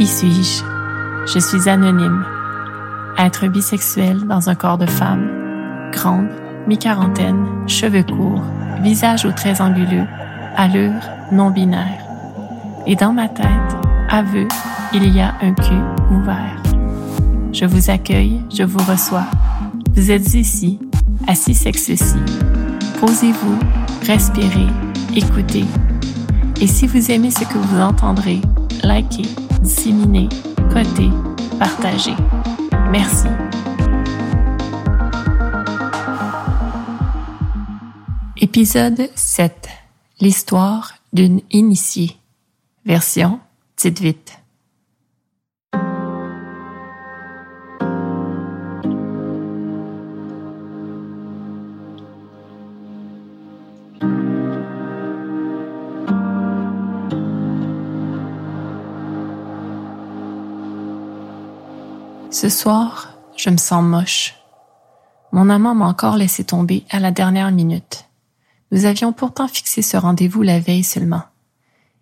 Qui suis-je? Je suis anonyme. Être bisexuel dans un corps de femme, grande, mi-quarantaine, cheveux courts, visage aux traits anguleux, allure non binaire. Et dans ma tête, aveu, il y a un cul ouvert. Je vous accueille, je vous reçois. Vous êtes ici, assis sexe Posez-vous, respirez, écoutez. Et si vous aimez ce que vous entendrez, likez, disséminez, cotez, partagez. Merci. Épisode 7. L'histoire d'une initiée. Version Tite vite. Ce soir, je me sens moche. Mon amant m'a encore laissé tomber à la dernière minute. Nous avions pourtant fixé ce rendez-vous la veille seulement.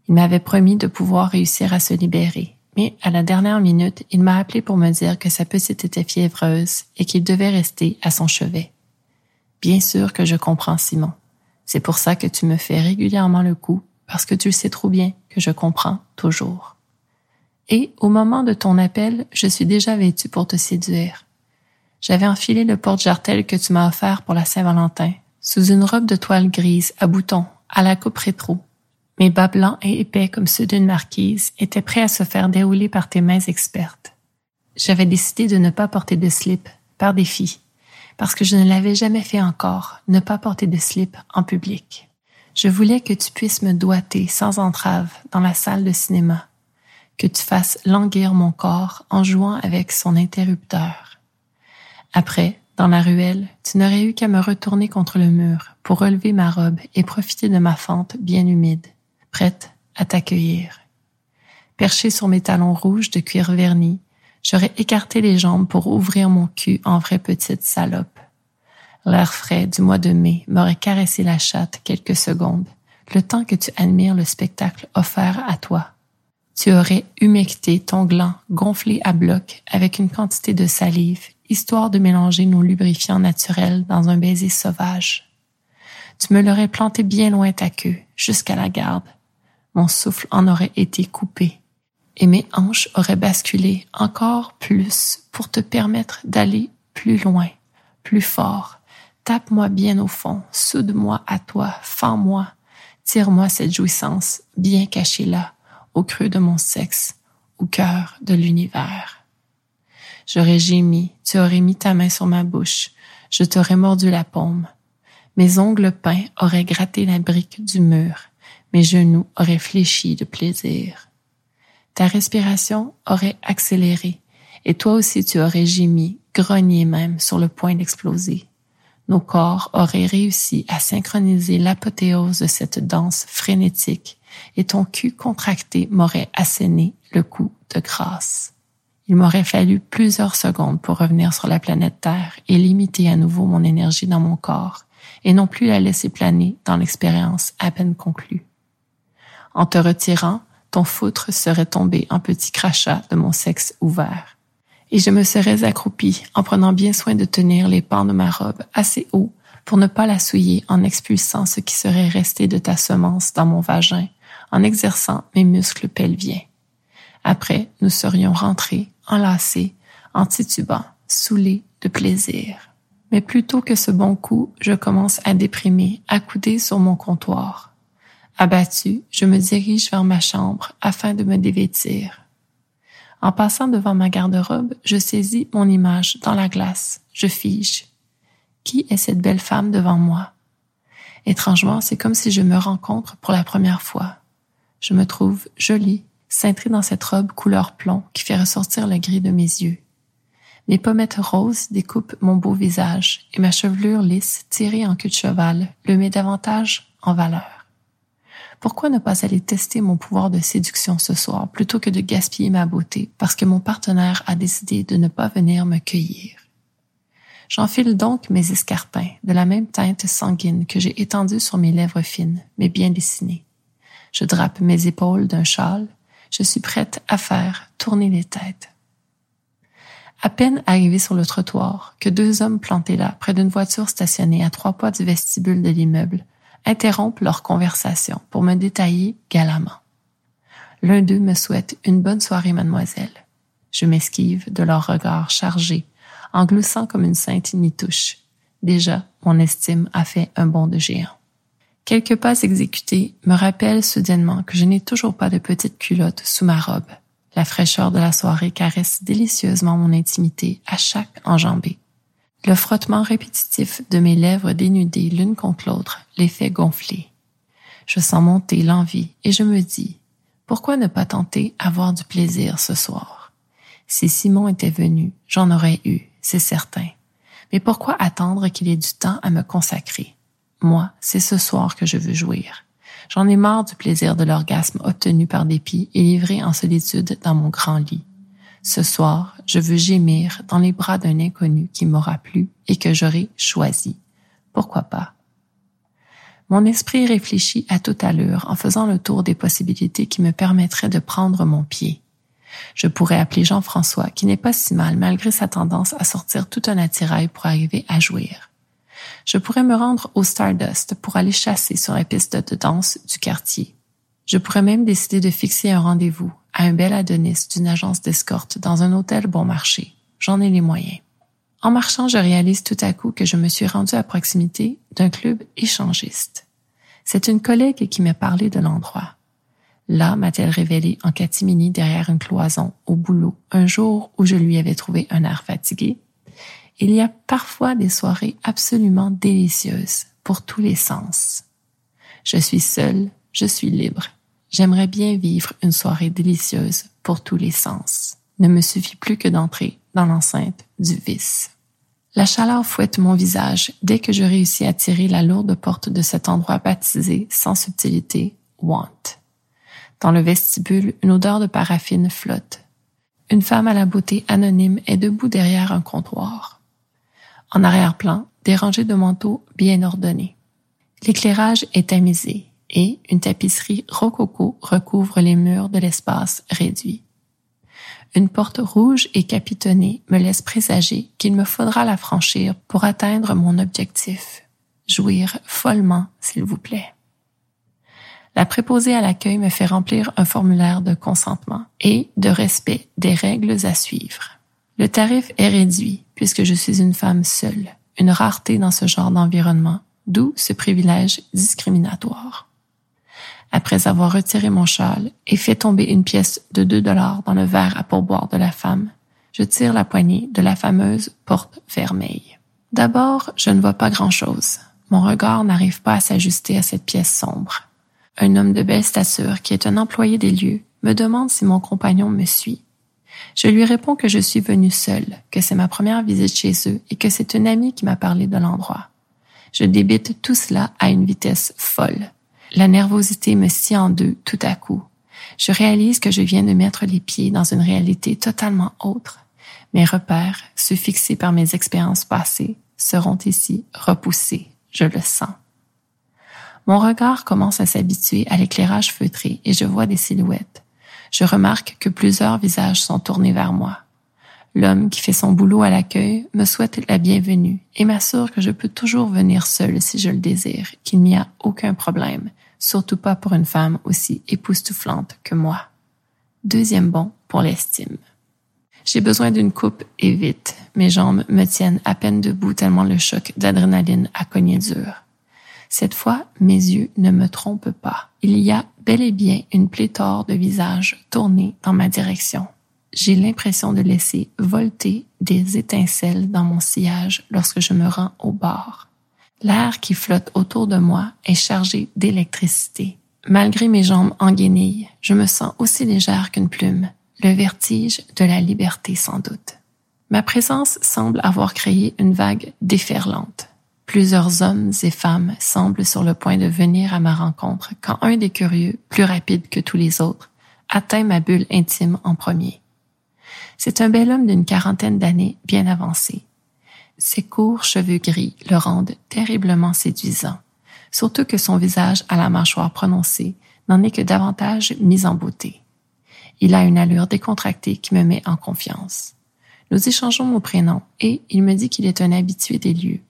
Il m'avait promis de pouvoir réussir à se libérer, mais à la dernière minute, il m'a appelé pour me dire que sa petite était fiévreuse et qu'il devait rester à son chevet. Bien sûr que je comprends Simon. C'est pour ça que tu me fais régulièrement le coup, parce que tu sais trop bien que je comprends toujours. Et au moment de ton appel, je suis déjà vêtue pour te séduire. J'avais enfilé le porte-jartel que tu m'as offert pour la Saint-Valentin, sous une robe de toile grise à boutons, à la coupe rétro. Mes bas blancs et épais comme ceux d'une marquise étaient prêts à se faire dérouler par tes mains expertes. J'avais décidé de ne pas porter de slip, par défi, parce que je ne l'avais jamais fait encore, ne pas porter de slip en public. Je voulais que tu puisses me doiter sans entrave dans la salle de cinéma, que tu fasses languir mon corps en jouant avec son interrupteur. Après, dans la ruelle, tu n'aurais eu qu'à me retourner contre le mur pour relever ma robe et profiter de ma fente bien humide, prête à t'accueillir. Perché sur mes talons rouges de cuir verni, j'aurais écarté les jambes pour ouvrir mon cul en vraie petite salope. L'air frais du mois de mai m'aurait caressé la chatte quelques secondes, le temps que tu admires le spectacle offert à toi tu aurais humecté ton gland gonflé à bloc avec une quantité de salive, histoire de mélanger nos lubrifiants naturels dans un baiser sauvage. Tu me l'aurais planté bien loin ta queue, jusqu'à la garde. Mon souffle en aurait été coupé, et mes hanches auraient basculé encore plus pour te permettre d'aller plus loin, plus fort. Tape-moi bien au fond, soude-moi à toi, fends-moi, tire-moi cette jouissance bien cachée là, au creux de mon sexe, au cœur de l'univers. J'aurais gémi, tu aurais mis ta main sur ma bouche, je t'aurais mordu la paume. Mes ongles peints auraient gratté la brique du mur, mes genoux auraient fléchi de plaisir. Ta respiration aurait accéléré, et toi aussi tu aurais gémi, grogné même sur le point d'exploser. Nos corps auraient réussi à synchroniser l'apothéose de cette danse frénétique et ton cul contracté m'aurait asséné le coup de grâce. Il m'aurait fallu plusieurs secondes pour revenir sur la planète Terre et limiter à nouveau mon énergie dans mon corps, et non plus la laisser planer dans l'expérience à peine conclue. En te retirant, ton foutre serait tombé en petits crachats de mon sexe ouvert. Et je me serais accroupie en prenant bien soin de tenir les pans de ma robe assez haut pour ne pas la souiller en expulsant ce qui serait resté de ta semence dans mon vagin en exerçant mes muscles pelviens. Après, nous serions rentrés, enlacés, en titubant, saoulés de plaisir. Mais plutôt que ce bon coup, je commence à déprimer, accoudé sur mon comptoir. Abattu, je me dirige vers ma chambre afin de me dévêtir. En passant devant ma garde-robe, je saisis mon image dans la glace. Je fige. Qui est cette belle femme devant moi? Étrangement, c'est comme si je me rencontre pour la première fois. Je me trouve jolie, cintrée dans cette robe couleur plomb qui fait ressortir le gris de mes yeux. Mes pommettes roses découpent mon beau visage et ma chevelure lisse tirée en queue de cheval le met davantage en valeur. Pourquoi ne pas aller tester mon pouvoir de séduction ce soir plutôt que de gaspiller ma beauté parce que mon partenaire a décidé de ne pas venir me cueillir? J'enfile donc mes escarpins de la même teinte sanguine que j'ai étendue sur mes lèvres fines, mais bien dessinées. Je drape mes épaules d'un châle, Je suis prête à faire tourner les têtes. À peine arrivé sur le trottoir, que deux hommes plantés là, près d'une voiture stationnée à trois pas du vestibule de l'immeuble, interrompent leur conversation pour me détailler galamment. L'un d'eux me souhaite une bonne soirée, mademoiselle. Je m'esquive de leur regard chargé, en gloussant comme une sainte nitouche. Déjà, mon estime a fait un bond de géant. Quelques pas exécutés me rappellent soudainement que je n'ai toujours pas de petite culotte sous ma robe. La fraîcheur de la soirée caresse délicieusement mon intimité à chaque enjambée. Le frottement répétitif de mes lèvres dénudées l'une contre l'autre les fait gonfler. Je sens monter l'envie et je me dis, pourquoi ne pas tenter avoir du plaisir ce soir? Si Simon était venu, j'en aurais eu, c'est certain. Mais pourquoi attendre qu'il ait du temps à me consacrer? Moi, c'est ce soir que je veux jouir. J'en ai marre du plaisir de l'orgasme obtenu par dépit et livré en solitude dans mon grand lit. Ce soir, je veux gémir dans les bras d'un inconnu qui m'aura plu et que j'aurai choisi. Pourquoi pas? Mon esprit réfléchit à toute allure en faisant le tour des possibilités qui me permettraient de prendre mon pied. Je pourrais appeler Jean-François, qui n'est pas si mal malgré sa tendance à sortir tout un attirail pour arriver à jouir. Je pourrais me rendre au Stardust pour aller chasser sur la piste de danse du quartier. Je pourrais même décider de fixer un rendez-vous à un bel Adonis d'une agence d'escorte dans un hôtel bon marché. J'en ai les moyens. En marchant, je réalise tout à coup que je me suis rendue à proximité d'un club échangiste. C'est une collègue qui m'a parlé de l'endroit. Là, m'a-t-elle révélé en catimini derrière une cloison au boulot un jour où je lui avais trouvé un air fatigué. Il y a parfois des soirées absolument délicieuses pour tous les sens. Je suis seule, je suis libre. J'aimerais bien vivre une soirée délicieuse pour tous les sens. Ne me suffit plus que d'entrer dans l'enceinte du vice. La chaleur fouette mon visage dès que je réussis à tirer la lourde porte de cet endroit baptisé sans subtilité Want. Dans le vestibule, une odeur de paraffine flotte. Une femme à la beauté anonyme est debout derrière un comptoir. En arrière-plan, des rangées de manteaux bien ordonnés. L'éclairage est tamisé et une tapisserie rococo recouvre les murs de l'espace réduit. Une porte rouge et capitonnée me laisse présager qu'il me faudra la franchir pour atteindre mon objectif. Jouir follement, s'il vous plaît. La préposée à l'accueil me fait remplir un formulaire de consentement et de respect des règles à suivre. Le tarif est réduit puisque je suis une femme seule, une rareté dans ce genre d'environnement, d'où ce privilège discriminatoire. Après avoir retiré mon châle et fait tomber une pièce de deux dollars dans le verre à pourboire de la femme, je tire la poignée de la fameuse porte vermeille. D'abord, je ne vois pas grand-chose. Mon regard n'arrive pas à s'ajuster à cette pièce sombre un homme de belle stature qui est un employé des lieux, me demande si mon compagnon me suit. Je lui réponds que je suis venue seule, que c'est ma première visite chez eux et que c'est une amie qui m'a parlé de l'endroit. Je débite tout cela à une vitesse folle. La nervosité me scie en deux tout à coup. Je réalise que je viens de mettre les pieds dans une réalité totalement autre. Mes repères, ceux fixés par mes expériences passées, seront ici repoussés. Je le sens. Mon regard commence à s'habituer à l'éclairage feutré et je vois des silhouettes. Je remarque que plusieurs visages sont tournés vers moi. L'homme qui fait son boulot à l'accueil me souhaite la bienvenue et m'assure que je peux toujours venir seule si je le désire, qu'il n'y a aucun problème, surtout pas pour une femme aussi époustouflante que moi. Deuxième bon pour l'estime. J'ai besoin d'une coupe et vite. Mes jambes me tiennent à peine debout tellement le choc d'adrénaline a cogné dur. Cette fois, mes yeux ne me trompent pas. Il y a bel et bien une pléthore de visages tournés dans ma direction. J'ai l'impression de laisser volter des étincelles dans mon sillage lorsque je me rends au bord. L'air qui flotte autour de moi est chargé d'électricité. Malgré mes jambes en guenilles, je me sens aussi légère qu'une plume, le vertige de la liberté sans doute. Ma présence semble avoir créé une vague déferlante. Plusieurs hommes et femmes semblent sur le point de venir à ma rencontre quand un des curieux, plus rapide que tous les autres, atteint ma bulle intime en premier. C'est un bel homme d'une quarantaine d'années bien avancé. Ses courts cheveux gris le rendent terriblement séduisant, surtout que son visage à la mâchoire prononcée n'en est que davantage mis en beauté. Il a une allure décontractée qui me met en confiance. Nous échangeons nos prénoms et il me dit qu'il est un habitué des lieux.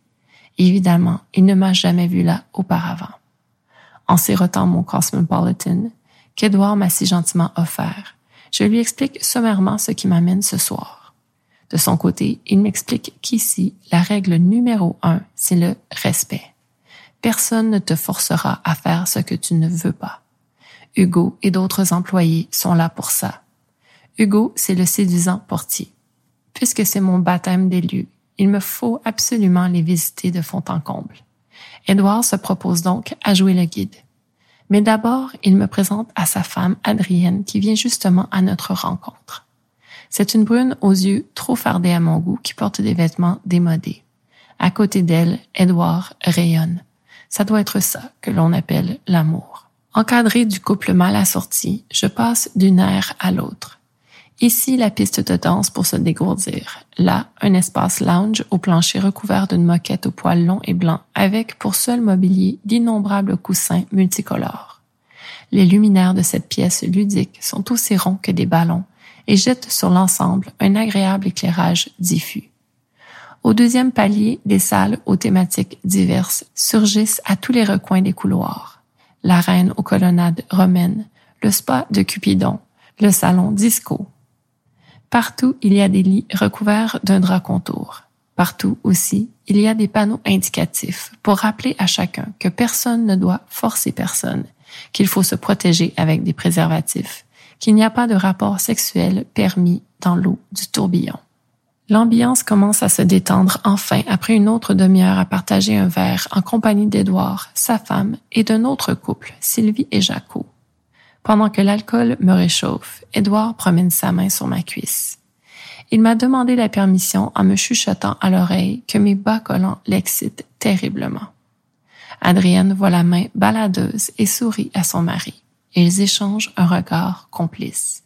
Évidemment, il ne m'a jamais vu là auparavant. En sirotant mon Cosmopolitan, qu'Edouard m'a si gentiment offert, je lui explique sommairement ce qui m'amène ce soir. De son côté, il m'explique qu'ici, la règle numéro un, c'est le respect. Personne ne te forcera à faire ce que tu ne veux pas. Hugo et d'autres employés sont là pour ça. Hugo, c'est le séduisant portier. Puisque c'est mon baptême d'élu, il me faut absolument les visiter de fond en comble. Édouard se propose donc à jouer le guide. Mais d'abord, il me présente à sa femme Adrienne qui vient justement à notre rencontre. C'est une brune aux yeux trop fardés à mon goût qui porte des vêtements démodés. À côté d'elle, Édouard rayonne. Ça doit être ça que l'on appelle l'amour. Encadré du couple mal assorti, je passe d'une ère à l'autre. Ici, la piste de danse pour se dégourdir. Là, un espace lounge au plancher recouvert d'une moquette aux poils longs et blancs avec pour seul mobilier d'innombrables coussins multicolores. Les luminaires de cette pièce ludique sont aussi ronds que des ballons et jettent sur l'ensemble un agréable éclairage diffus. Au deuxième palier, des salles aux thématiques diverses surgissent à tous les recoins des couloirs. La reine aux colonnades romaines, le spa de Cupidon, le salon disco, Partout, il y a des lits recouverts d'un drap contour. Partout aussi, il y a des panneaux indicatifs pour rappeler à chacun que personne ne doit forcer personne, qu'il faut se protéger avec des préservatifs, qu'il n'y a pas de rapport sexuel permis dans l'eau du tourbillon. L'ambiance commence à se détendre enfin après une autre demi-heure à partager un verre en compagnie d'Édouard, sa femme et d'un autre couple, Sylvie et Jaco. Pendant que l'alcool me réchauffe, Édouard promène sa main sur ma cuisse. Il m'a demandé la permission en me chuchotant à l'oreille que mes bas collants l'excitent terriblement. Adrienne voit la main baladeuse et sourit à son mari. Ils échangent un regard complice.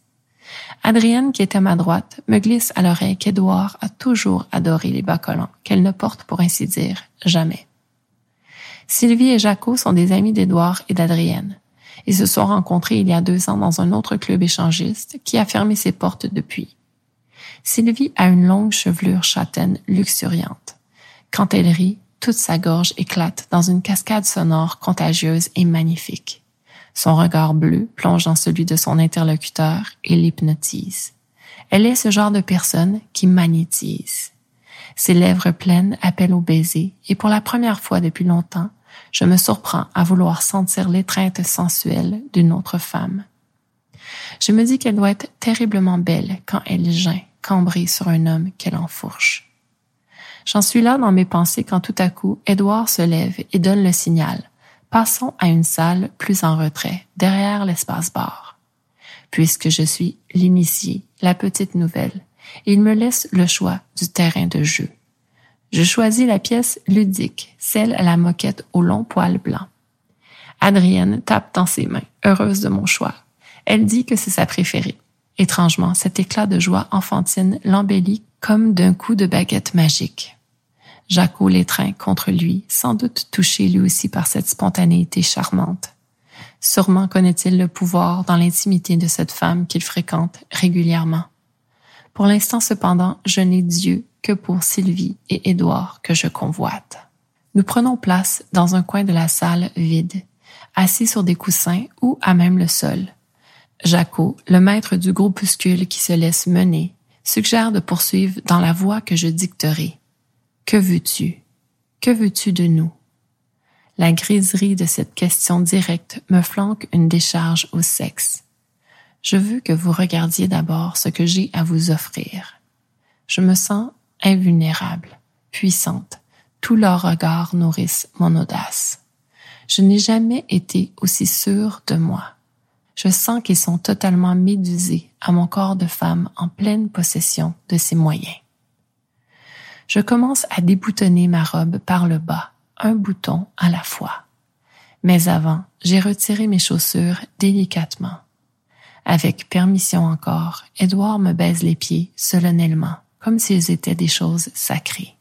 Adrienne, qui était à ma droite, me glisse à l'oreille qu'Édouard a toujours adoré les bas collants, qu'elle ne porte pour ainsi dire jamais. Sylvie et Jaco sont des amis d'Édouard et d'Adrienne. Ils se sont rencontrés il y a deux ans dans un autre club échangiste qui a fermé ses portes depuis. Sylvie a une longue chevelure châtaine luxuriante. Quand elle rit, toute sa gorge éclate dans une cascade sonore contagieuse et magnifique. Son regard bleu plonge dans celui de son interlocuteur et l'hypnotise. Elle est ce genre de personne qui magnétise. Ses lèvres pleines appellent au baiser et pour la première fois depuis longtemps, je me surprends à vouloir sentir l'étreinte sensuelle d'une autre femme. Je me dis qu'elle doit être terriblement belle quand elle geint, cambrée sur un homme qu'elle enfourche. J'en suis là dans mes pensées quand tout à coup, Edouard se lève et donne le signal. Passons à une salle plus en retrait, derrière l'espace bar. Puisque je suis l'initié, la petite nouvelle, il me laisse le choix du terrain de jeu. Je choisis la pièce ludique, celle à la moquette au long poil blanc. Adrienne tape dans ses mains, heureuse de mon choix. Elle dit que c'est sa préférée. Étrangement, cet éclat de joie enfantine l'embellit comme d'un coup de baguette magique. Jaco l'étreint contre lui, sans doute touché lui aussi par cette spontanéité charmante. Sûrement connaît-il le pouvoir dans l'intimité de cette femme qu'il fréquente régulièrement. Pour l'instant cependant, je n'ai Dieu que pour Sylvie et Édouard que je convoite. Nous prenons place dans un coin de la salle vide, assis sur des coussins ou à même le sol. Jaco, le maître du groupuscule qui se laisse mener, suggère de poursuivre dans la voie que je dicterai. Que veux-tu? Que veux-tu de nous? La griserie de cette question directe me flanque une décharge au sexe. Je veux que vous regardiez d'abord ce que j'ai à vous offrir. Je me sens invulnérable, puissante. Tous leurs regards nourrissent mon audace. Je n'ai jamais été aussi sûre de moi. Je sens qu'ils sont totalement médusés à mon corps de femme en pleine possession de ses moyens. Je commence à déboutonner ma robe par le bas, un bouton à la fois. Mais avant, j'ai retiré mes chaussures délicatement. Avec permission encore, Édouard me baise les pieds solennellement comme s'ils étaient des choses sacrées.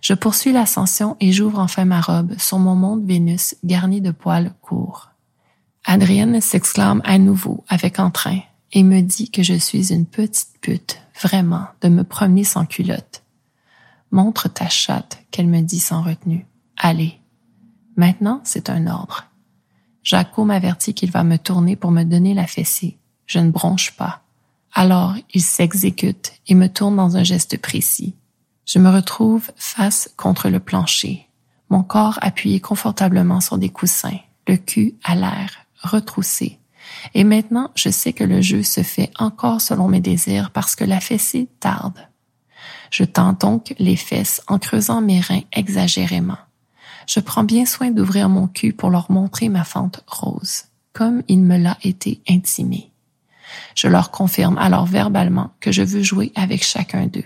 Je poursuis l'ascension et j'ouvre enfin ma robe sur mon monde Vénus garni de poils courts. Adrienne s'exclame à nouveau avec entrain et me dit que je suis une petite pute, vraiment, de me promener sans culotte. Montre ta chatte, qu'elle me dit sans retenue. Allez. Maintenant, c'est un ordre. Jaco m'avertit qu'il va me tourner pour me donner la fessée. Je ne bronche pas. Alors, il s'exécute et me tourne dans un geste précis. Je me retrouve face contre le plancher, mon corps appuyé confortablement sur des coussins, le cul à l'air, retroussé. Et maintenant, je sais que le jeu se fait encore selon mes désirs parce que la fessée tarde. Je tends donc les fesses en creusant mes reins exagérément. Je prends bien soin d'ouvrir mon cul pour leur montrer ma fente rose, comme il me l'a été intimé. Je leur confirme alors verbalement que je veux jouer avec chacun d'eux.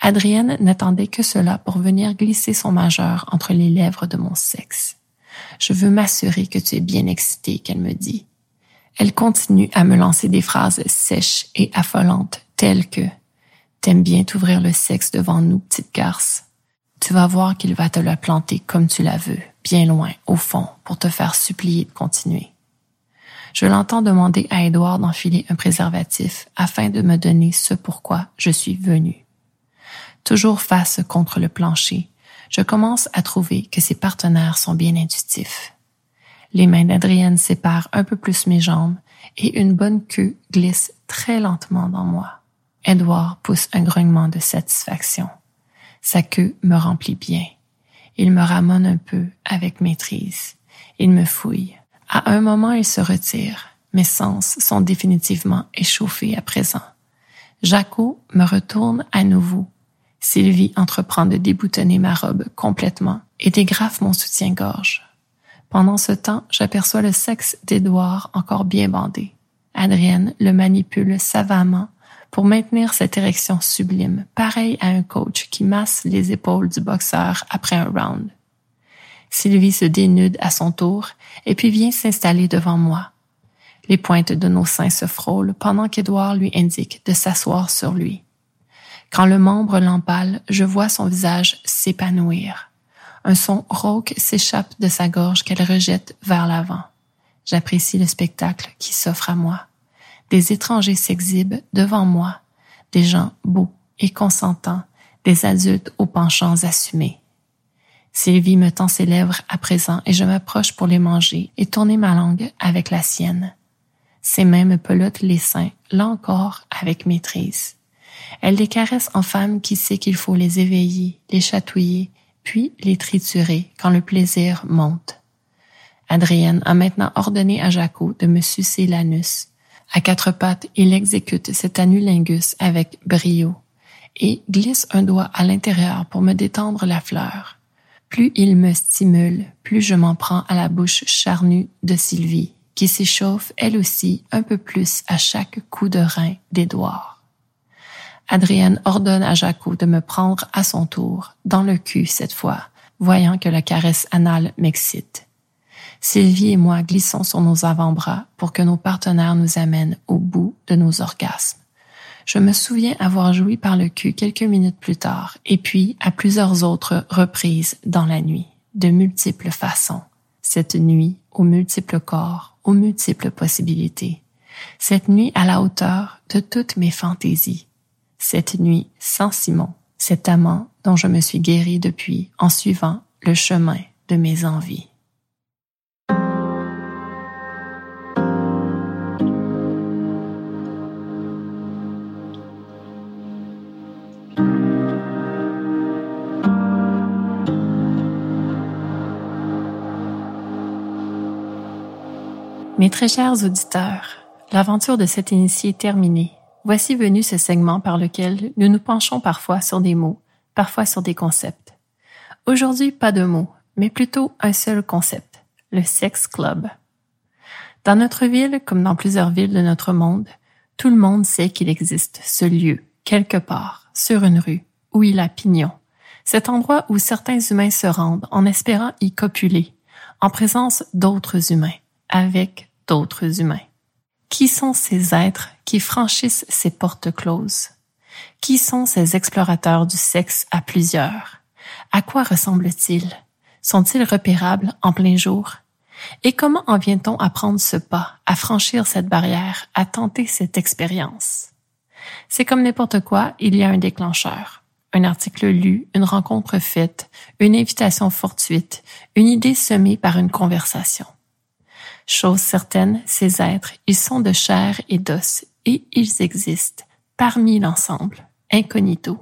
Adrienne n'attendait que cela pour venir glisser son majeur entre les lèvres de mon sexe. Je veux m'assurer que tu es bien excité, qu'elle me dit. Elle continue à me lancer des phrases sèches et affolantes, telles que T'aimes bien t'ouvrir le sexe devant nous, petite garce. Tu vas voir qu'il va te la planter comme tu la veux, bien loin, au fond, pour te faire supplier de continuer. Je l'entends demander à Edouard d'enfiler un préservatif afin de me donner ce pourquoi je suis venue toujours face contre le plancher, je commence à trouver que ses partenaires sont bien intuitifs. Les mains d'Adrienne séparent un peu plus mes jambes et une bonne queue glisse très lentement dans moi. Edouard pousse un grognement de satisfaction. Sa queue me remplit bien. Il me ramène un peu avec maîtrise. Il me fouille. À un moment, il se retire. Mes sens sont définitivement échauffés à présent. Jaco me retourne à nouveau Sylvie entreprend de déboutonner ma robe complètement et dégrafe mon soutien-gorge. Pendant ce temps, j'aperçois le sexe d'Édouard encore bien bandé. Adrienne le manipule savamment pour maintenir cette érection sublime, pareil à un coach qui masse les épaules du boxeur après un round. Sylvie se dénude à son tour et puis vient s'installer devant moi. Les pointes de nos seins se frôlent pendant qu'Édouard lui indique de s'asseoir sur lui. Quand le membre l'empale, je vois son visage s'épanouir. Un son rauque s'échappe de sa gorge qu'elle rejette vers l'avant. J'apprécie le spectacle qui s'offre à moi. Des étrangers s'exhibent devant moi, des gens beaux et consentants, des adultes aux penchants assumés. Sylvie me tend ses lèvres à présent et je m'approche pour les manger et tourner ma langue avec la sienne. Ses mains me pelotent les seins, là encore avec maîtrise. Elle les caresse en femme qui sait qu'il faut les éveiller, les chatouiller, puis les triturer quand le plaisir monte. Adrienne a maintenant ordonné à Jaco de me sucer l'anus. À quatre pattes, il exécute cet anulingus avec brio et glisse un doigt à l'intérieur pour me détendre la fleur. Plus il me stimule, plus je m'en prends à la bouche charnue de Sylvie, qui s'échauffe elle aussi un peu plus à chaque coup de rein d'Édouard. Adrienne ordonne à Jaco de me prendre à son tour, dans le cul cette fois, voyant que la caresse anale m'excite. Sylvie et moi glissons sur nos avant-bras pour que nos partenaires nous amènent au bout de nos orgasmes. Je me souviens avoir joui par le cul quelques minutes plus tard, et puis à plusieurs autres reprises dans la nuit, de multiples façons. Cette nuit, aux multiples corps, aux multiples possibilités. Cette nuit à la hauteur de toutes mes fantaisies, cette nuit sans Simon, cet amant dont je me suis guéri depuis en suivant le chemin de mes envies. Mes très chers auditeurs, l'aventure de cette initié est terminée Voici venu ce segment par lequel nous nous penchons parfois sur des mots, parfois sur des concepts. Aujourd'hui, pas de mots, mais plutôt un seul concept, le sex club. Dans notre ville, comme dans plusieurs villes de notre monde, tout le monde sait qu'il existe ce lieu, quelque part, sur une rue, où il a pignon. Cet endroit où certains humains se rendent en espérant y copuler, en présence d'autres humains, avec d'autres humains. Qui sont ces êtres qui franchissent ces portes closes? Qui sont ces explorateurs du sexe à plusieurs? À quoi ressemblent-ils? Sont-ils repérables en plein jour? Et comment en vient-on à prendre ce pas, à franchir cette barrière, à tenter cette expérience? C'est comme n'importe quoi, il y a un déclencheur. Un article lu, une rencontre faite, une invitation fortuite, une idée semée par une conversation. Chose certaine, ces êtres, ils sont de chair et d'os et ils existent parmi l'ensemble, incognito.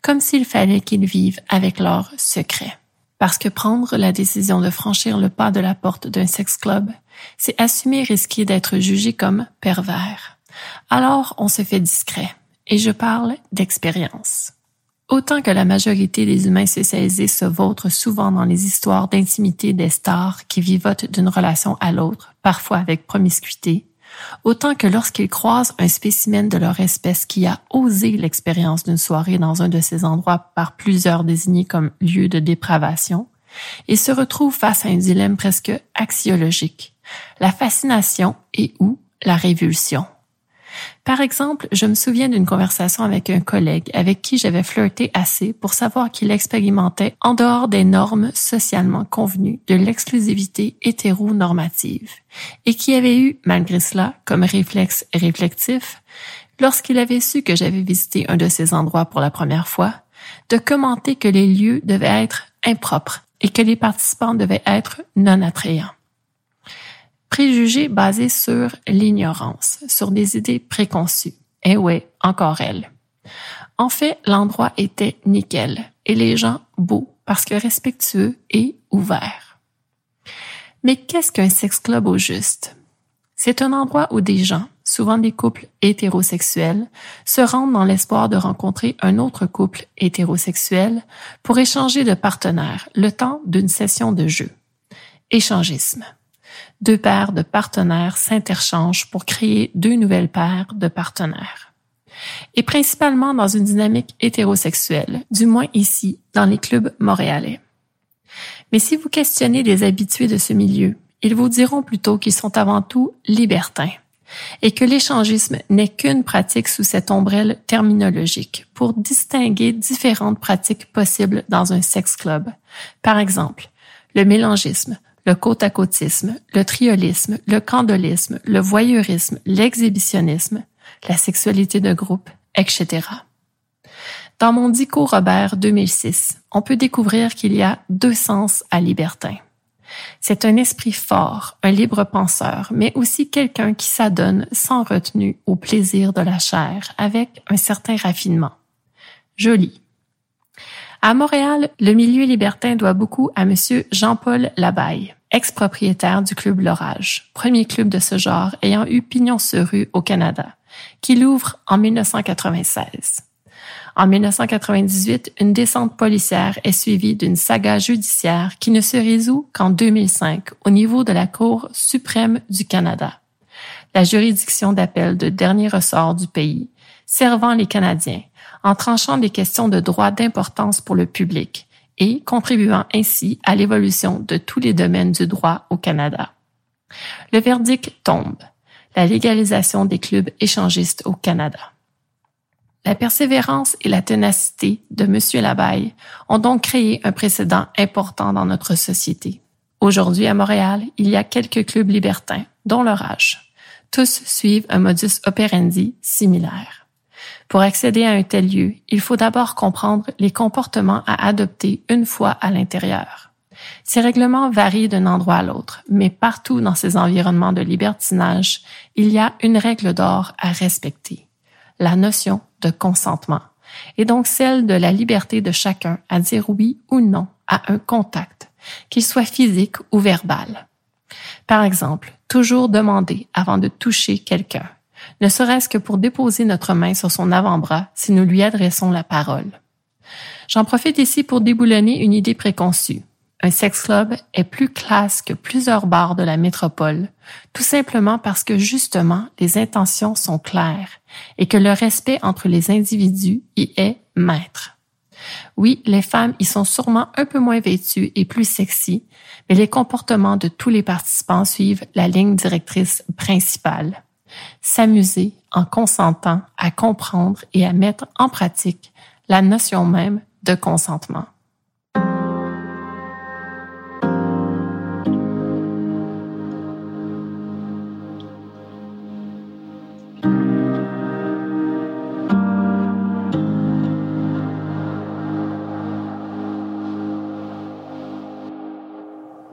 Comme s'il fallait qu'ils vivent avec leur secret. Parce que prendre la décision de franchir le pas de la porte d'un sex club, c'est assumer risquer d'être jugé comme pervers. Alors on se fait discret. Et je parle d'expérience. Autant que la majorité des humains spécialisés se vautrent souvent dans les histoires d'intimité des stars qui vivotent d'une relation à l'autre, parfois avec promiscuité, autant que lorsqu'ils croisent un spécimen de leur espèce qui a osé l'expérience d'une soirée dans un de ces endroits par plusieurs désignés comme lieu de dépravation, ils se retrouvent face à un dilemme presque axiologique, la fascination et ou la révulsion. Par exemple, je me souviens d'une conversation avec un collègue avec qui j'avais flirté assez pour savoir qu'il expérimentait en dehors des normes socialement convenues de l'exclusivité hétéronormative et qui avait eu, malgré cela, comme réflexe réflectif, lorsqu'il avait su que j'avais visité un de ces endroits pour la première fois, de commenter que les lieux devaient être impropres et que les participants devaient être non attrayants préjugés basés sur l'ignorance, sur des idées préconçues. Eh ouais, encore elle. En fait, l'endroit était nickel et les gens beaux parce que respectueux et ouverts. Mais qu'est-ce qu'un sex club au juste? C'est un endroit où des gens, souvent des couples hétérosexuels, se rendent dans l'espoir de rencontrer un autre couple hétérosexuel pour échanger de partenaires le temps d'une session de jeu. Échangisme deux paires de partenaires s'interchangent pour créer deux nouvelles paires de partenaires. Et principalement dans une dynamique hétérosexuelle, du moins ici, dans les clubs montréalais. Mais si vous questionnez les habitués de ce milieu, ils vous diront plutôt qu'ils sont avant tout libertins et que l'échangisme n'est qu'une pratique sous cette ombrelle terminologique pour distinguer différentes pratiques possibles dans un sex club. Par exemple, le mélangisme, le côte-à-côtisme, le triolisme, le candolisme, le voyeurisme, l'exhibitionnisme, la sexualité de groupe, etc. Dans mon Dico Robert 2006, on peut découvrir qu'il y a deux sens à libertin. C'est un esprit fort, un libre penseur, mais aussi quelqu'un qui s'adonne sans retenue au plaisir de la chair avec un certain raffinement. Joli. À Montréal, le milieu libertin doit beaucoup à Monsieur Jean-Paul Labaille, ex-propriétaire du club L'Orage, premier club de ce genre ayant eu pignon sur rue au Canada, qui l'ouvre en 1996. En 1998, une descente policière est suivie d'une saga judiciaire qui ne se résout qu'en 2005 au niveau de la Cour suprême du Canada, la juridiction d'appel de dernier ressort du pays, servant les Canadiens en tranchant des questions de droit d'importance pour le public et contribuant ainsi à l'évolution de tous les domaines du droit au Canada. Le verdict tombe, la légalisation des clubs échangistes au Canada. La persévérance et la ténacité de M. Labaille ont donc créé un précédent important dans notre société. Aujourd'hui, à Montréal, il y a quelques clubs libertins, dont leur âge. Tous suivent un modus operandi similaire. Pour accéder à un tel lieu, il faut d'abord comprendre les comportements à adopter une fois à l'intérieur. Ces règlements varient d'un endroit à l'autre, mais partout dans ces environnements de libertinage, il y a une règle d'or à respecter, la notion de consentement, et donc celle de la liberté de chacun à dire oui ou non à un contact, qu'il soit physique ou verbal. Par exemple, toujours demander avant de toucher quelqu'un, ne serait-ce que pour déposer notre main sur son avant-bras si nous lui adressons la parole. J'en profite ici pour déboulonner une idée préconçue. Un sex club est plus classe que plusieurs bars de la métropole, tout simplement parce que justement les intentions sont claires et que le respect entre les individus y est maître. Oui, les femmes y sont sûrement un peu moins vêtues et plus sexy, mais les comportements de tous les participants suivent la ligne directrice principale s'amuser en consentant à comprendre et à mettre en pratique la notion même de consentement.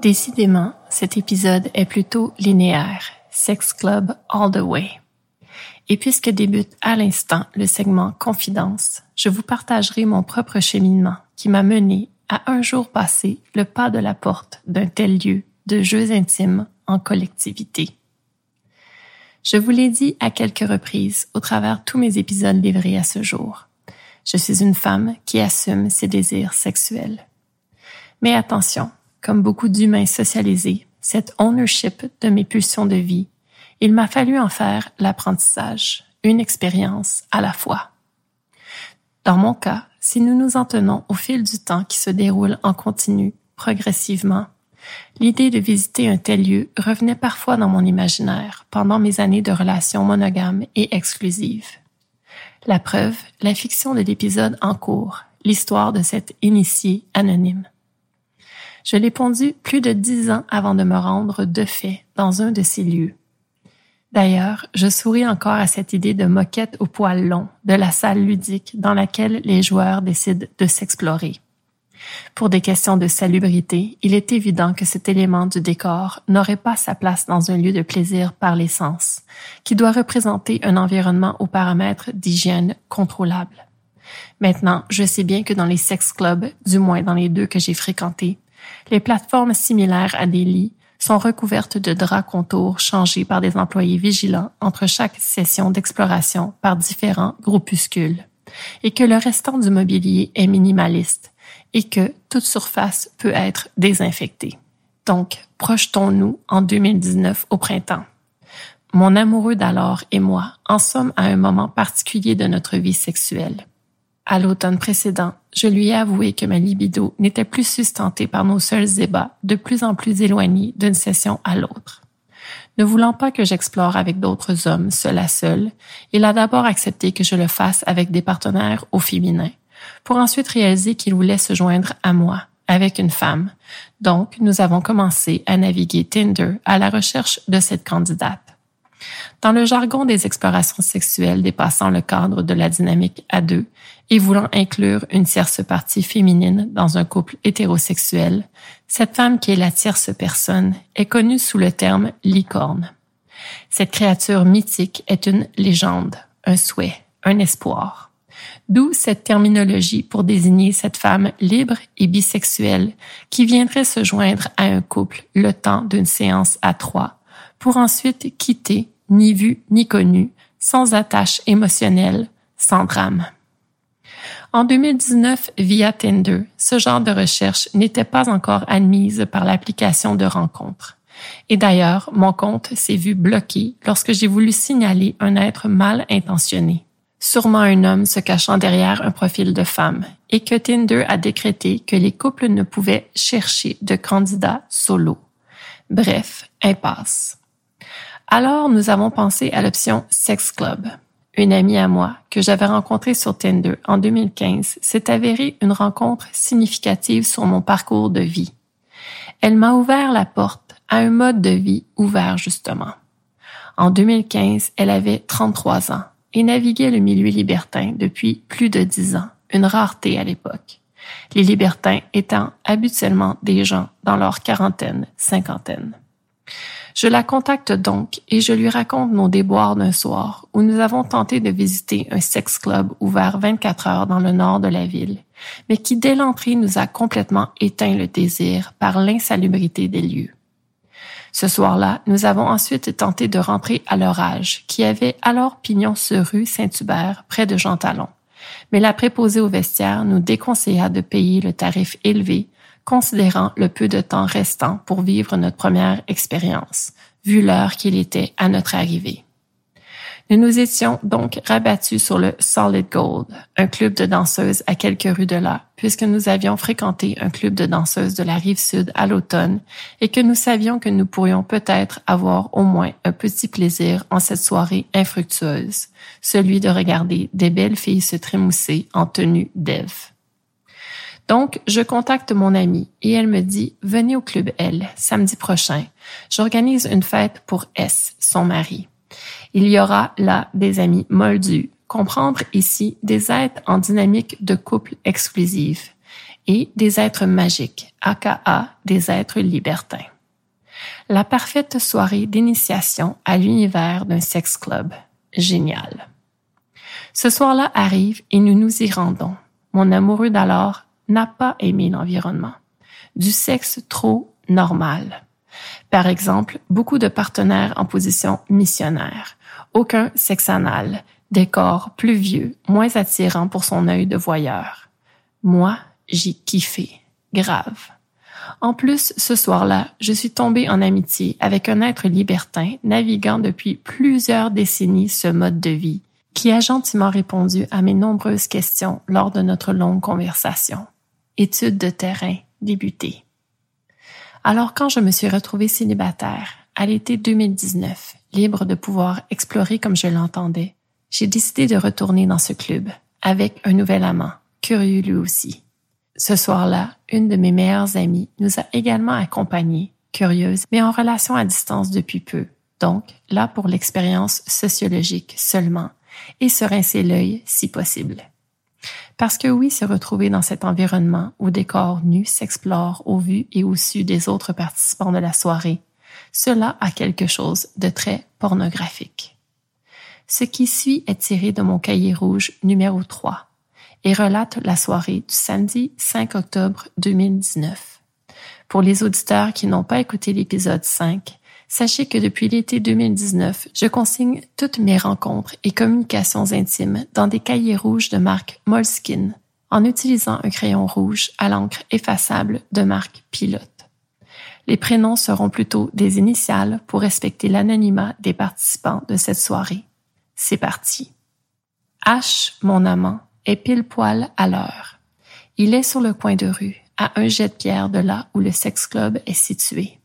Décidément, cet épisode est plutôt linéaire. Sex Club all the way. Et puisque débute à l'instant le segment Confidence, je vous partagerai mon propre cheminement qui m'a mené à un jour passer le pas de la porte d'un tel lieu de jeux intimes en collectivité. Je vous l'ai dit à quelques reprises au travers tous mes épisodes livrés à ce jour. Je suis une femme qui assume ses désirs sexuels. Mais attention, comme beaucoup d'humains socialisés, cette ownership de mes pulsions de vie il m'a fallu en faire l'apprentissage, une expérience à la fois. Dans mon cas, si nous nous en tenons au fil du temps qui se déroule en continu, progressivement, l'idée de visiter un tel lieu revenait parfois dans mon imaginaire pendant mes années de relations monogames et exclusives. La preuve, la fiction de l'épisode en cours, l'histoire de cette initiée anonyme. Je l'ai pondu plus de dix ans avant de me rendre de fait dans un de ces lieux, D'ailleurs, je souris encore à cette idée de moquette au poil long, de la salle ludique dans laquelle les joueurs décident de s'explorer. Pour des questions de salubrité, il est évident que cet élément du décor n'aurait pas sa place dans un lieu de plaisir par les sens, qui doit représenter un environnement aux paramètres d'hygiène contrôlable. Maintenant, je sais bien que dans les sex clubs, du moins dans les deux que j'ai fréquentés, les plateformes similaires à des lits sont recouvertes de draps contours changés par des employés vigilants entre chaque session d'exploration par différents groupuscules, et que le restant du mobilier est minimaliste et que toute surface peut être désinfectée. Donc, projetons-nous en 2019 au printemps. Mon amoureux d'alors et moi en sommes à un moment particulier de notre vie sexuelle. À l'automne précédent, je lui ai avoué que ma libido n'était plus sustentée par nos seuls débats, de plus en plus éloignés d'une session à l'autre. Ne voulant pas que j'explore avec d'autres hommes, seul à seul, il a d'abord accepté que je le fasse avec des partenaires au féminin, pour ensuite réaliser qu'il voulait se joindre à moi, avec une femme. Donc, nous avons commencé à naviguer Tinder à la recherche de cette candidate. Dans le jargon des explorations sexuelles dépassant le cadre de la dynamique à deux et voulant inclure une tierce partie féminine dans un couple hétérosexuel, cette femme qui est la tierce personne est connue sous le terme licorne. Cette créature mythique est une légende, un souhait, un espoir. D'où cette terminologie pour désigner cette femme libre et bisexuelle qui viendrait se joindre à un couple le temps d'une séance à trois pour ensuite quitter, ni vu ni connu, sans attache émotionnelle, sans drame. En 2019, via Tinder, ce genre de recherche n'était pas encore admise par l'application de rencontre. Et d'ailleurs, mon compte s'est vu bloqué lorsque j'ai voulu signaler un être mal intentionné, sûrement un homme se cachant derrière un profil de femme, et que Tinder a décrété que les couples ne pouvaient chercher de candidats solo. Bref, impasse. Alors, nous avons pensé à l'option Sex Club. Une amie à moi, que j'avais rencontrée sur Tinder en 2015, s'est avérée une rencontre significative sur mon parcours de vie. Elle m'a ouvert la porte à un mode de vie ouvert justement. En 2015, elle avait 33 ans et naviguait le milieu libertin depuis plus de 10 ans, une rareté à l'époque. Les libertins étant habituellement des gens dans leur quarantaine, cinquantaine. Je la contacte donc et je lui raconte nos déboires d'un soir où nous avons tenté de visiter un sex club ouvert 24 heures dans le nord de la ville, mais qui dès l'entrée nous a complètement éteint le désir par l'insalubrité des lieux. Ce soir-là, nous avons ensuite tenté de rentrer à l'orage, qui avait alors pignon sur rue Saint-Hubert, près de Jean Talon. Mais la préposée au vestiaire nous déconseilla de payer le tarif élevé considérant le peu de temps restant pour vivre notre première expérience, vu l'heure qu'il était à notre arrivée. Nous nous étions donc rabattus sur le Solid Gold, un club de danseuses à quelques rues de là, puisque nous avions fréquenté un club de danseuses de la rive sud à l'automne et que nous savions que nous pourrions peut-être avoir au moins un petit plaisir en cette soirée infructueuse, celui de regarder des belles filles se trémousser en tenue d'Ève. Donc, je contacte mon amie et elle me dit, venez au Club L, samedi prochain. J'organise une fête pour S, son mari. Il y aura là des amis moldus, comprendre ici des êtres en dynamique de couple exclusive. et des êtres magiques, aka des êtres libertins. La parfaite soirée d'initiation à l'univers d'un sex club. Génial. Ce soir-là arrive et nous nous y rendons. Mon amoureux d'alors n'a pas aimé l'environnement. Du sexe trop normal. Par exemple, beaucoup de partenaires en position missionnaire. Aucun sexe anal. Décor plus vieux, moins attirant pour son œil de voyeur. Moi, j'ai kiffé. Grave. En plus, ce soir-là, je suis tombée en amitié avec un être libertin naviguant depuis plusieurs décennies ce mode de vie, qui a gentiment répondu à mes nombreuses questions lors de notre longue conversation. Étude de terrain débutée. Alors quand je me suis retrouvée célibataire, à l'été 2019, libre de pouvoir explorer comme je l'entendais, j'ai décidé de retourner dans ce club, avec un nouvel amant, curieux lui aussi. Ce soir-là, une de mes meilleures amies nous a également accompagnés, curieuse, mais en relation à distance depuis peu, donc là pour l'expérience sociologique seulement, et se rincer l'œil si possible. Parce que oui, se retrouver dans cet environnement où des corps nus s'explorent au vu et au su des autres participants de la soirée, cela a quelque chose de très pornographique. Ce qui suit est tiré de mon cahier rouge numéro 3 et relate la soirée du samedi 5 octobre 2019. Pour les auditeurs qui n'ont pas écouté l'épisode 5, Sachez que depuis l'été 2019, je consigne toutes mes rencontres et communications intimes dans des cahiers rouges de marque Moleskine en utilisant un crayon rouge à l'encre effaçable de marque Pilote. Les prénoms seront plutôt des initiales pour respecter l'anonymat des participants de cette soirée. C'est parti. H, mon amant, est pile poil à l'heure. Il est sur le coin de rue, à un jet de pierre de là où le sex club est situé.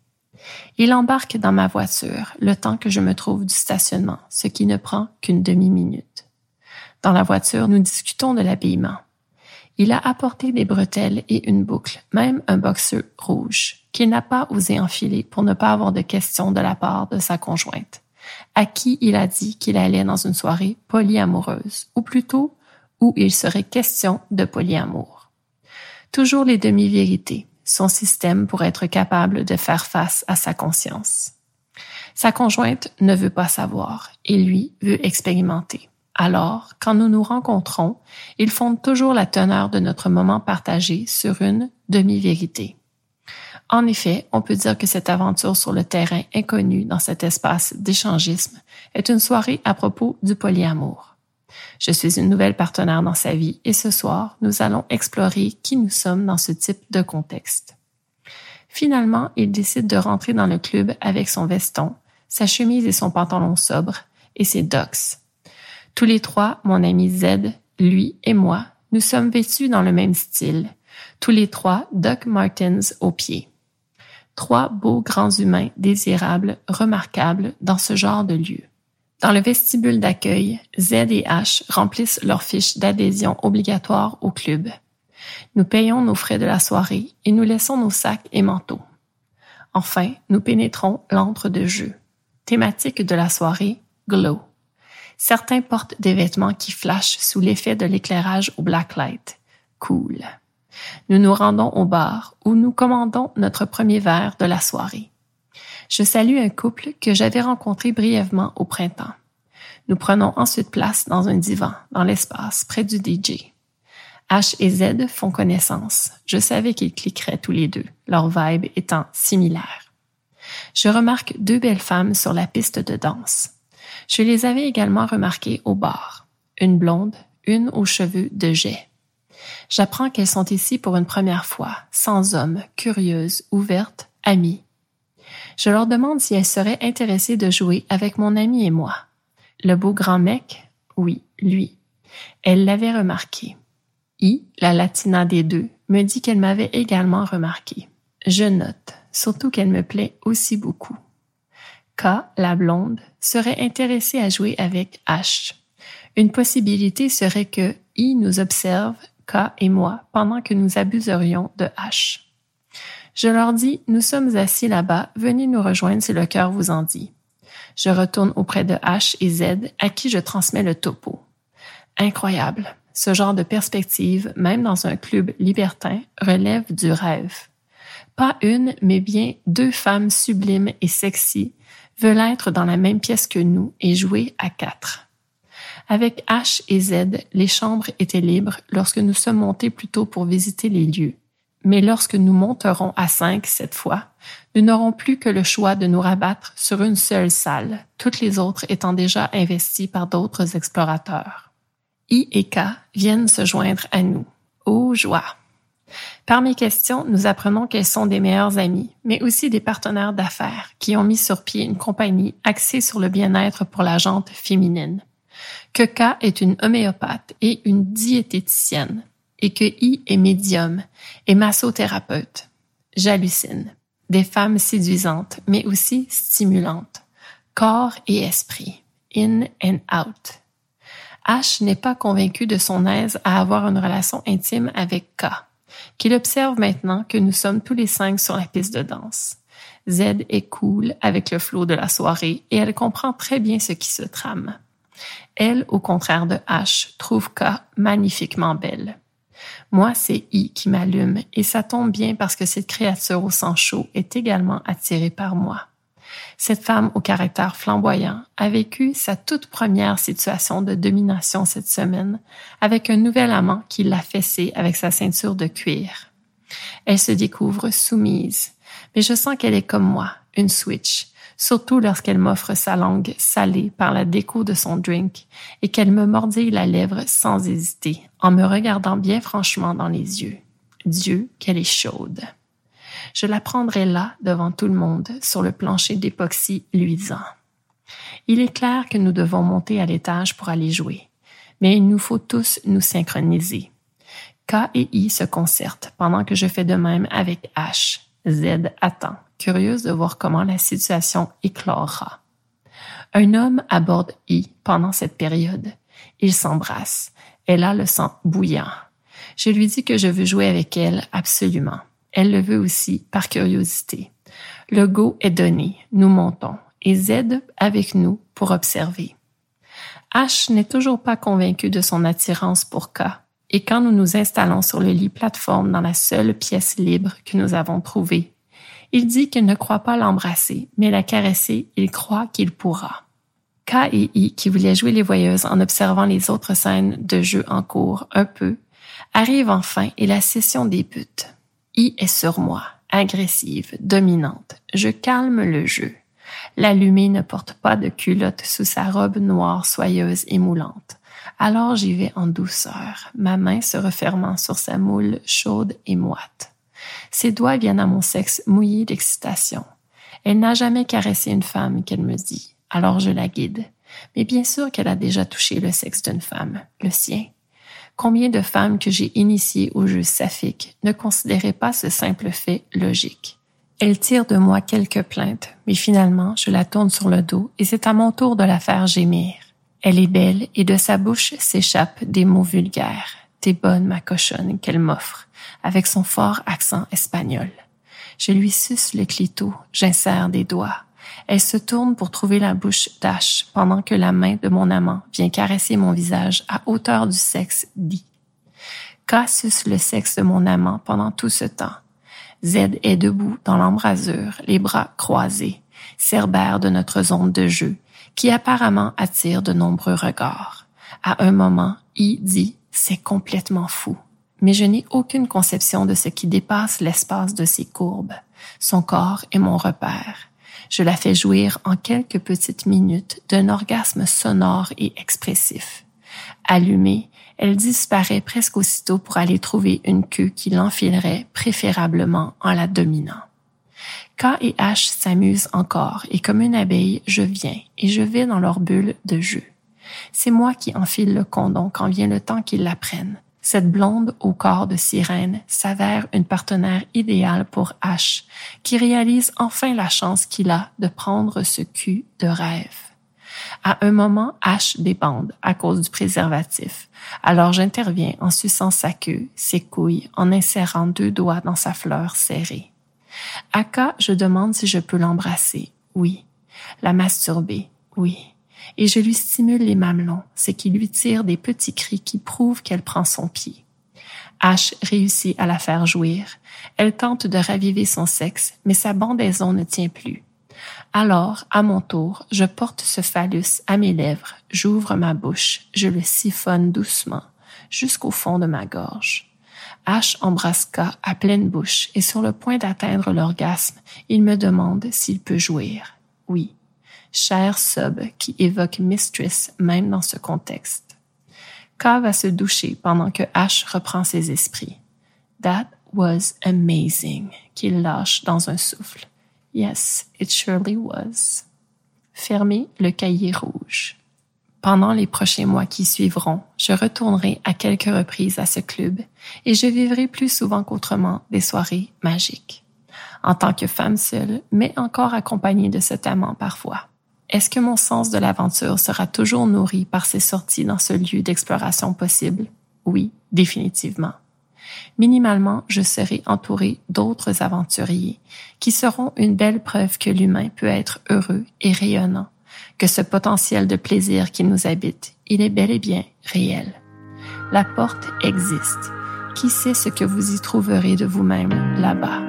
Il embarque dans ma voiture le temps que je me trouve du stationnement, ce qui ne prend qu'une demi-minute. Dans la voiture, nous discutons de l'habillement. Il a apporté des bretelles et une boucle, même un boxeur rouge, qu'il n'a pas osé enfiler pour ne pas avoir de questions de la part de sa conjointe, à qui il a dit qu'il allait dans une soirée polyamoureuse, ou plutôt où il serait question de polyamour. Toujours les demi-vérités, son système pour être capable de faire face à sa conscience. Sa conjointe ne veut pas savoir et lui veut expérimenter. Alors, quand nous nous rencontrons, il fonde toujours la teneur de notre moment partagé sur une demi-vérité. En effet, on peut dire que cette aventure sur le terrain inconnu dans cet espace d'échangisme est une soirée à propos du polyamour. Je suis une nouvelle partenaire dans sa vie et ce soir, nous allons explorer qui nous sommes dans ce type de contexte. Finalement, il décide de rentrer dans le club avec son veston, sa chemise et son pantalon sobre et ses docks. Tous les trois, mon ami Z, lui et moi, nous sommes vêtus dans le même style. Tous les trois, Doc Martens aux pieds. Trois beaux grands humains désirables, remarquables dans ce genre de lieu. Dans le vestibule d'accueil, Z et H remplissent leurs fiches d'adhésion obligatoire au club. Nous payons nos frais de la soirée et nous laissons nos sacs et manteaux. Enfin, nous pénétrons l'antre de jeu. Thématique de la soirée, glow. Certains portent des vêtements qui flashent sous l'effet de l'éclairage au blacklight. Cool. Nous nous rendons au bar où nous commandons notre premier verre de la soirée je salue un couple que j'avais rencontré brièvement au printemps. Nous prenons ensuite place dans un divan, dans l'espace, près du DJ. H et Z font connaissance. Je savais qu'ils cliqueraient tous les deux, leur vibe étant similaire. Je remarque deux belles femmes sur la piste de danse. Je les avais également remarquées au bar. Une blonde, une aux cheveux de jet. J'apprends qu'elles sont ici pour une première fois, sans homme, curieuses, ouvertes, amies, je leur demande si elles seraient intéressées de jouer avec mon ami et moi. Le beau grand mec, oui, lui. Elle l'avait remarqué. I, la latina des deux, me dit qu'elle m'avait également remarqué. Je note, surtout qu'elle me plaît aussi beaucoup. K, la blonde, serait intéressée à jouer avec H. Une possibilité serait que I nous observe, K et moi, pendant que nous abuserions de H. Je leur dis, nous sommes assis là-bas, venez nous rejoindre si le cœur vous en dit. Je retourne auprès de H et Z, à qui je transmets le topo. Incroyable. Ce genre de perspective, même dans un club libertin, relève du rêve. Pas une, mais bien deux femmes sublimes et sexy veulent être dans la même pièce que nous et jouer à quatre. Avec H et Z, les chambres étaient libres lorsque nous sommes montés plus tôt pour visiter les lieux. Mais lorsque nous monterons à cinq cette fois, nous n'aurons plus que le choix de nous rabattre sur une seule salle, toutes les autres étant déjà investies par d'autres explorateurs. I et K viennent se joindre à nous. Oh joie! Par mes questions, nous apprenons qu'elles sont des meilleures amies, mais aussi des partenaires d'affaires qui ont mis sur pied une compagnie axée sur le bien-être pour la jante féminine. Que K est une homéopathe et une diététicienne, et que I est médium et massothérapeute. J'hallucine. Des femmes séduisantes, mais aussi stimulantes. Corps et esprit. In and out. H n'est pas convaincu de son aise à avoir une relation intime avec K qu'il observe maintenant que nous sommes tous les cinq sur la piste de danse. Z est cool avec le flot de la soirée et elle comprend très bien ce qui se trame. Elle, au contraire de H, trouve K magnifiquement belle. Moi, c'est I qui m'allume et ça tombe bien parce que cette créature au sang chaud est également attirée par moi. Cette femme au caractère flamboyant a vécu sa toute première situation de domination cette semaine avec un nouvel amant qui l'a fessé avec sa ceinture de cuir. Elle se découvre soumise, mais je sens qu'elle est comme moi, une switch, surtout lorsqu'elle m'offre sa langue salée par la déco de son drink et qu'elle me mordille la lèvre sans hésiter en me regardant bien franchement dans les yeux. Dieu, qu'elle est chaude je la prendrai là, devant tout le monde, sur le plancher d'époxy luisant. Il est clair que nous devons monter à l'étage pour aller jouer, mais il nous faut tous nous synchroniser. K et I se concertent pendant que je fais de même avec H. Z attend, curieuse de voir comment la situation éclorera. Un homme aborde I pendant cette période. Ils s'embrassent. Elle a le sang bouillant. Je lui dis que je veux jouer avec elle absolument. Elle le veut aussi par curiosité. Le go est donné, nous montons, et Z avec nous pour observer. H n'est toujours pas convaincu de son attirance pour K, et quand nous nous installons sur le lit plateforme dans la seule pièce libre que nous avons trouvée, il dit qu'il ne croit pas l'embrasser, mais la caresser, il croit qu'il pourra. K et I, qui voulaient jouer les voyeuses en observant les autres scènes de jeu en cours un peu, arrivent enfin et la session débute. I est sur moi, agressive, dominante. Je calme le jeu. L'allumé ne porte pas de culotte sous sa robe noire soyeuse et moulante. Alors j'y vais en douceur, ma main se refermant sur sa moule chaude et moite. Ses doigts viennent à mon sexe mouillé d'excitation. Elle n'a jamais caressé une femme qu'elle me dit, alors je la guide. Mais bien sûr qu'elle a déjà touché le sexe d'une femme, le sien. Combien de femmes que j'ai initiées au jeu saphique ne considéraient pas ce simple fait logique? Elle tire de moi quelques plaintes, mais finalement, je la tourne sur le dos et c'est à mon tour de la faire gémir. Elle est belle et de sa bouche s'échappent des mots vulgaires. T'es bonne, ma cochonne, qu'elle m'offre, avec son fort accent espagnol. Je lui suce le clito, j'insère des doigts. Elle se tourne pour trouver la bouche d'Ash pendant que la main de mon amant vient caresser mon visage à hauteur du sexe dit. Cassius le sexe de mon amant pendant tout ce temps. Z est debout dans l'embrasure, les bras croisés, cerbère de notre zone de jeu, qui apparemment attire de nombreux regards. À un moment, I dit c'est complètement fou. Mais je n'ai aucune conception de ce qui dépasse l'espace de ses courbes. Son corps est mon repère. Je la fais jouir en quelques petites minutes d'un orgasme sonore et expressif. Allumée, elle disparaît presque aussitôt pour aller trouver une queue qui l'enfilerait préférablement en la dominant. K et H s'amusent encore et comme une abeille, je viens et je vais dans leur bulle de jeu. C'est moi qui enfile le condom quand vient le temps qu'ils l'apprennent. Cette blonde au corps de sirène s'avère une partenaire idéale pour H, qui réalise enfin la chance qu'il a de prendre ce cul de rêve. À un moment, H débande à cause du préservatif. Alors j'interviens en suçant sa queue, ses couilles, en insérant deux doigts dans sa fleur serrée. K, je demande si je peux l'embrasser. Oui. La masturber. Oui. Et je lui stimule les mamelons, ce qui lui tire des petits cris qui prouvent qu'elle prend son pied. Ash réussit à la faire jouir. Elle tente de raviver son sexe, mais sa bandaison ne tient plus. Alors, à mon tour, je porte ce phallus à mes lèvres, j'ouvre ma bouche, je le siphonne doucement, jusqu'au fond de ma gorge. Ash embrasse K à pleine bouche et sur le point d'atteindre l'orgasme, il me demande s'il peut jouir. Oui. Cher sub qui évoque Mistress même dans ce contexte. K va se doucher pendant que Ash reprend ses esprits. That was amazing, qu'il lâche dans un souffle. Yes, it surely was. Fermez le cahier rouge. Pendant les prochains mois qui suivront, je retournerai à quelques reprises à ce club et je vivrai plus souvent qu'autrement des soirées magiques. En tant que femme seule, mais encore accompagnée de cet amant parfois. Est-ce que mon sens de l'aventure sera toujours nourri par ces sorties dans ce lieu d'exploration possible? Oui, définitivement. Minimalement, je serai entouré d'autres aventuriers qui seront une belle preuve que l'humain peut être heureux et rayonnant, que ce potentiel de plaisir qui nous habite, il est bel et bien réel. La porte existe. Qui sait ce que vous y trouverez de vous-même là-bas?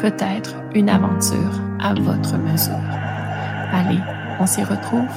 Peut-être une aventure à votre mesure. Allez, on s'y retrouve